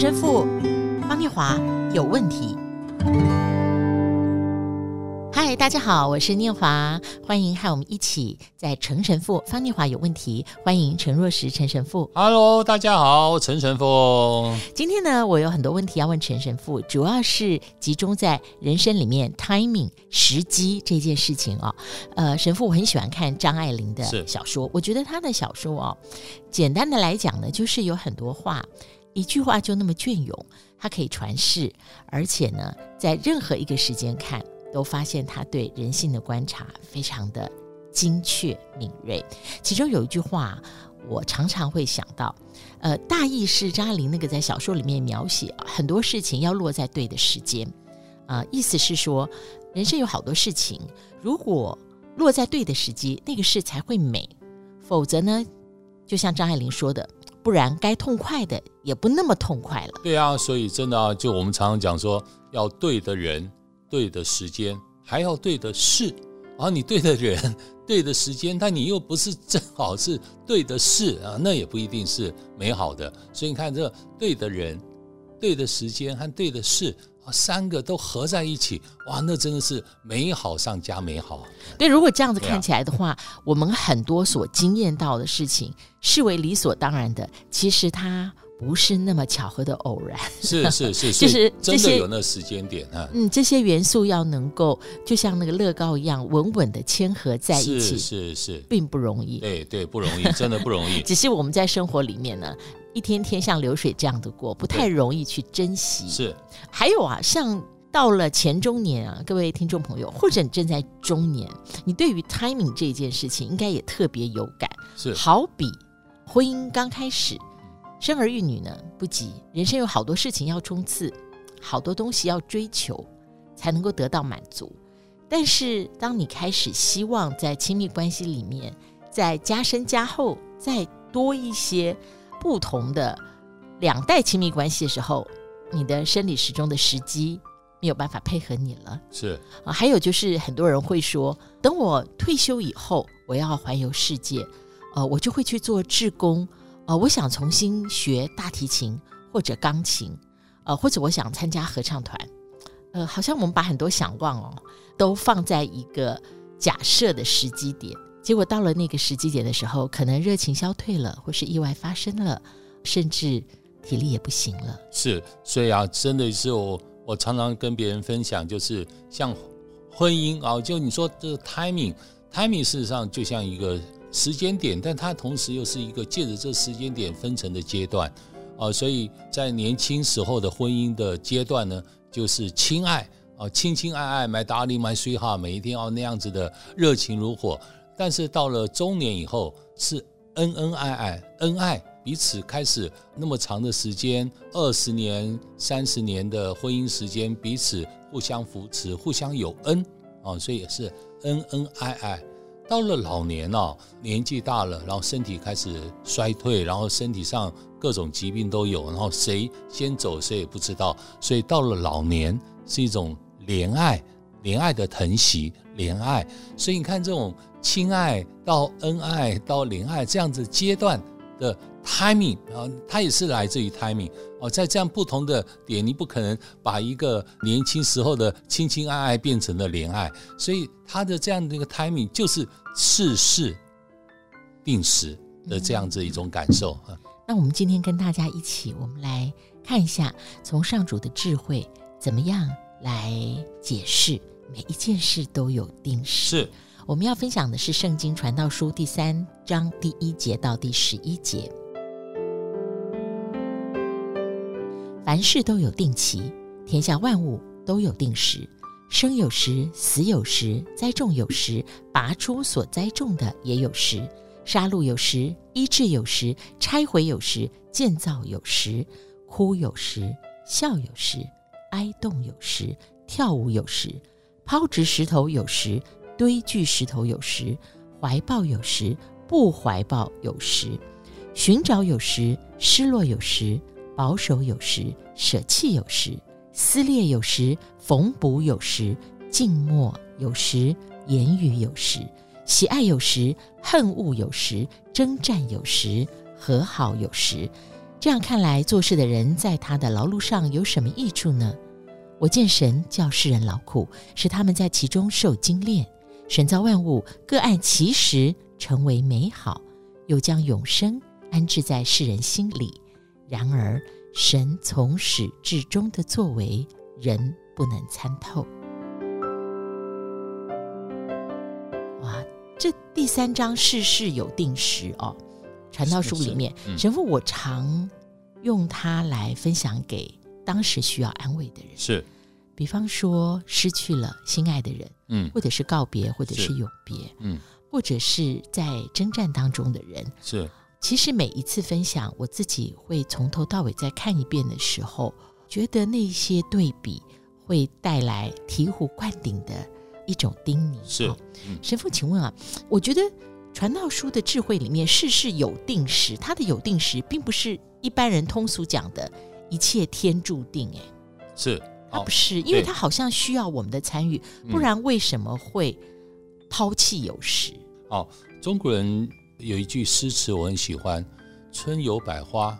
陈神父方念华有问题。嗨，大家好，我是念华，欢迎和我们一起在陈神父方念华有问题。欢迎陈若石陈神父。Hello，大家好，陈神父。今天呢，我有很多问题要问陈神父，主要是集中在人生里面 timing 时机这件事情啊、哦。呃，神父，我很喜欢看张爱玲的小说，我觉得她的小说哦，简单的来讲呢，就是有很多话，一句话就那么隽永，它可以传世，而且呢，在任何一个时间看。都发现他对人性的观察非常的精确敏锐。其中有一句话，我常常会想到，呃，大意是张爱玲那个在小说里面描写很多事情要落在对的时间，啊、意思是说，人生有好多事情，如果落在对的时机，那个事才会美；否则呢，就像张爱玲说的，不然该痛快的也不那么痛快了。对啊，所以真的啊，就我们常常讲说，要对的人。对的时间，还要对的事，然后你对的人、对的时间，但你又不是正好是对的事啊，那也不一定是美好的。所以你看，这对的人、对的时间和对的事，三个都合在一起，哇，那真的是美好上加美好。对，如果这样子看起来的话，啊、我们很多所经验到的事情，视为理所当然的，其实它。不是那么巧合的偶然，是是是，就是真的有那时间点啊。嗯，这些元素要能够就像那个乐高一样稳稳的嵌合在一起，是是是，并不容易。对对，不容易，真的不容易。只是我们在生活里面呢，一天天像流水这样的过，不太容易去珍惜。是，还有啊，像到了前中年啊，各位听众朋友，或者你正在中年，你对于 timing 这件事情应该也特别有感。是，好比婚姻刚开始。生儿育女呢，不急，人生有好多事情要冲刺，好多东西要追求，才能够得到满足。但是，当你开始希望在亲密关系里面再加深加厚，再多一些不同的两代亲密关系的时候，你的生理时钟的时机没有办法配合你了。是啊，还有就是很多人会说，等我退休以后，我要环游世界，呃，我就会去做志工。呃，我想重新学大提琴或者钢琴，呃，或者我想参加合唱团，呃，好像我们把很多想望哦，都放在一个假设的时机点，结果到了那个时机点的时候，可能热情消退了，或是意外发生了，甚至体力也不行了。是，所以啊，真的是我，我常常跟别人分享，就是像婚姻啊，就你说这个 timing，timing 事实上就像一个。时间点，但它同时又是一个借着这时间点分成的阶段，啊，所以在年轻时候的婚姻的阶段呢，就是亲爱啊，亲亲爱爱，my darling my sweetheart，每一天要那样子的热情如火。但是到了中年以后，是恩恩爱爱，恩爱彼此开始那么长的时间，二十年、三十年的婚姻时间，彼此互相扶持，互相有恩啊，所以也是恩恩爱爱。到了老年哦，年纪大了，然后身体开始衰退，然后身体上各种疾病都有，然后谁先走谁也不知道，所以到了老年是一种怜爱，怜爱的疼惜，怜爱。所以你看这种亲爱到恩爱到怜爱这样子阶段的。timing 啊，它也是来自于 timing 哦，在这样不同的点，你不可能把一个年轻时候的亲亲爱爱变成了怜爱，所以它的这样的一个 timing 就是世事定时的这样子一种感受啊。那我们今天跟大家一起，我们来看一下，从上主的智慧怎么样来解释每一件事都有定时。是，我们要分享的是《圣经传道书》第三章第一节到第十一节。凡事都有定期，天下万物都有定时。生有时，死有时；栽种有时，拔出所栽种的也有时；杀戮有时，医治有时；拆毁有时，建造有时；哭有时，笑有时；哀动有时，跳舞有时；抛掷石头有时，堆聚石头有时；怀抱有时，不怀抱有时；寻找有时，失落有时。保守有时，舍弃有时；撕裂有时，缝补有时；静默有时，言语有时；喜爱有时，恨恶有时；征战有时，和好有时；这样看来，做事的人在他的劳碌上有什么益处呢？我见神叫世人劳苦，使他们在其中受精炼。神造万物，各按其时成为美好，又将永生安置在世人心里。然而，神从始至终的作为，人不能参透。哇，这第三章世事有定时哦。传道书里面，嗯、神父我常用它来分享给当时需要安慰的人。是，比方说失去了心爱的人，嗯，或者是告别，或者是永别，嗯，或者是在征战当中的人。是，其实每一次分享，我自己会从头到尾再看一遍的时候，觉得那些对比会带来醍醐灌顶的一种叮咛。是，嗯、神父，请问啊，我觉得。传道书的智慧里面，事事有定时。它的有定时，并不是一般人通俗讲的一切天注定。哎，是，它不是，因为他好像需要我们的参与，不然为什么会抛弃有时？哦，中国人有一句诗词我很喜欢：“春有百花，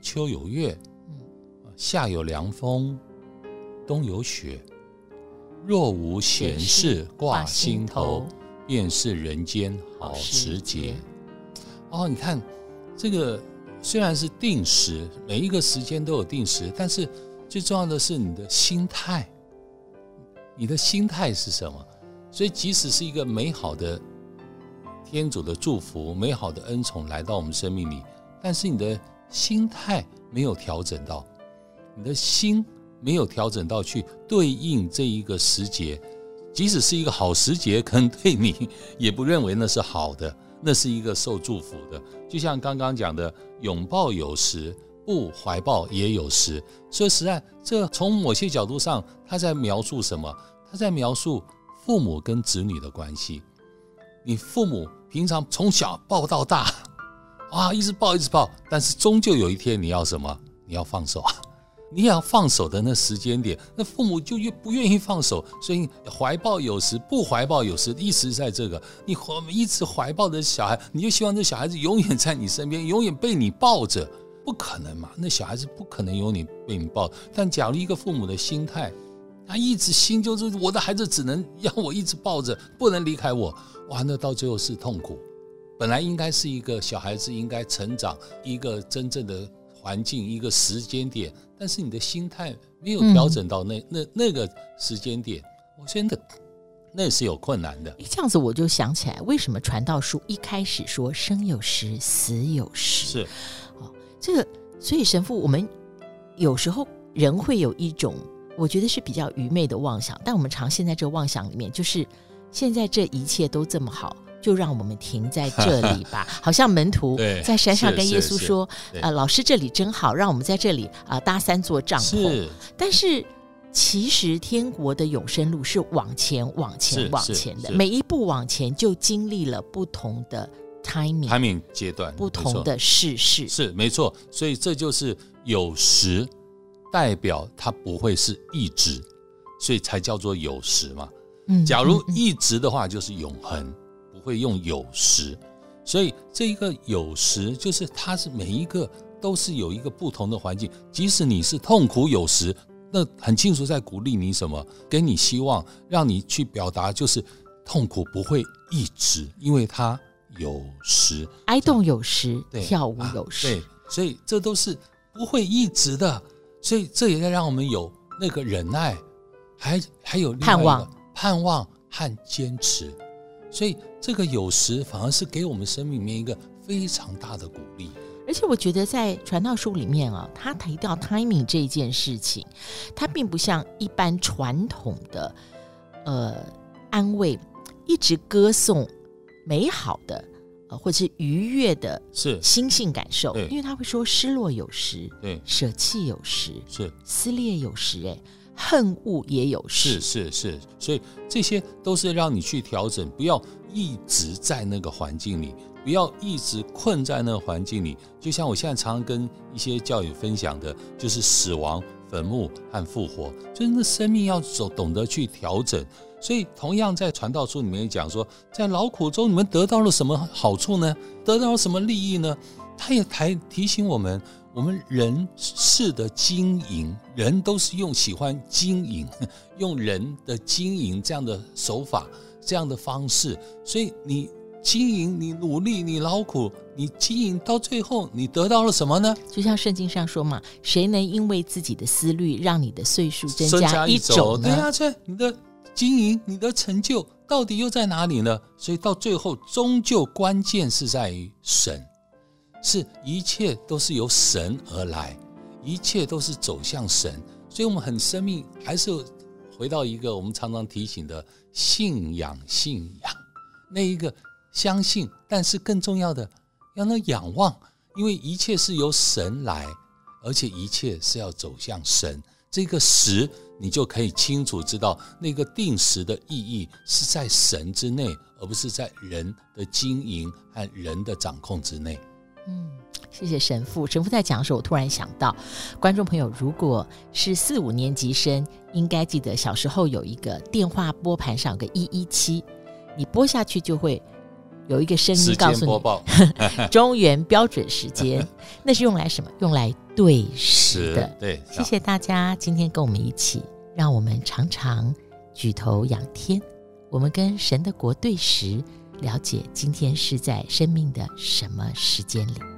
秋有月，夏有凉风，冬有雪。若无闲事挂心头。”便是人间好时节。哦，你看，这个虽然是定时，每一个时间都有定时，但是最重要的是你的心态。你的心态是什么？所以，即使是一个美好的天主的祝福、美好的恩宠来到我们生命里，但是你的心态没有调整到，你的心没有调整到去对应这一个时节。即使是一个好时节，可能对你也不认为那是好的，那是一个受祝福的。就像刚刚讲的，拥抱有时，不怀抱也有时。说实在，这从某些角度上，他在描述什么？他在描述父母跟子女的关系。你父母平常从小抱到大，啊，一直抱一直抱，但是终究有一天你要什么？你要放手啊。你要放手的那时间点，那父母就越不愿意放手，所以怀抱有时，不怀抱有时，意思在这个，你怀一直怀抱着小孩，你就希望这小孩子永远在你身边，永远被你抱着，不可能嘛？那小孩子不可能有你被你抱。但假如一个父母的心态，他一直心就是我的孩子只能要我一直抱着，不能离开我，哇，那到最后是痛苦。本来应该是一个小孩子应该成长一个真正的。环境一个时间点，但是你的心态没有调整到那、嗯、那那个时间点，我真的那是有困难的。这样子我就想起来，为什么传道书一开始说生有时，死有时？是哦，这个所以神父，我们有时候人会有一种我觉得是比较愚昧的妄想，但我们常陷在这个妄想里面，就是现在这一切都这么好。就让我们停在这里吧，好像门徒在山上跟耶稣说：“呃，老师这里真好，让我们在这里啊、呃、搭三座帐篷。是”但是其实天国的永生路是往前、往前、往前的，每一步往前就经历了不同的 timing timing 阶段，不同的世事。是没错，所以这就是有时代表它不会是一直，所以才叫做有时嘛。嗯，假如一直的话，就是永恒。会用有时，所以这一个有时就是它是每一个都是有一个不同的环境，即使你是痛苦有时，那很清楚在鼓励你什么，给你希望，让你去表达，就是痛苦不会一直，因为它有时，哀动有时，跳舞有时，对，所以这都是不会一直的，所以这也在让我们有那个忍耐，还还有盼望、盼望和坚持。所以这个有时反而是给我们生命里面一个非常大的鼓励，而且我觉得在传道书里面啊，他提到 timing 这件事情，他并不像一般传统的呃安慰，一直歌颂美好的呃或者是愉悦的是。心性感受，因为他会说失落有时，对，舍弃有时，是。撕裂有时，哎。恨恶也有，是是是，所以这些都是让你去调整，不要一直在那个环境里，不要一直困在那个环境里。就像我现在常常跟一些教友分享的，就是死亡、坟墓和复活，就是那生命要走，懂得去调整。所以，同样在传道书里面讲说，在劳苦中你们得到了什么好处呢？得到了什么利益呢？他也还提醒我们。我们人事的经营，人都是用喜欢经营，用人的经营这样的手法，这样的方式。所以你经营，你努力，你劳苦，你经营到最后，你得到了什么呢？就像圣经上说嘛，谁能因为自己的思虑，让你的岁数增加一周呢？对啊，这你的经营，你的成就到底又在哪里呢？所以到最后，终究关键是在于神。是一切都是由神而来，一切都是走向神，所以我们很生命还是回到一个我们常常提醒的信仰，信仰那一个相信，但是更重要的要能仰望，因为一切是由神来，而且一切是要走向神。这个时，你就可以清楚知道那个定时的意义是在神之内，而不是在人的经营和人的掌控之内。嗯，谢谢神父。神父在讲的时候，我突然想到，观众朋友，如果是四五年级生，应该记得小时候有一个电话拨盘上有个一一七，你拨下去就会有一个声音告诉你 中原标准时间，那是用来什么？用来对时的。对，谢谢大家今天跟我们一起，让我们常常举头仰天，我们跟神的国对时。了解今天是在生命的什么时间里。